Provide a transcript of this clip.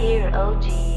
here, OG.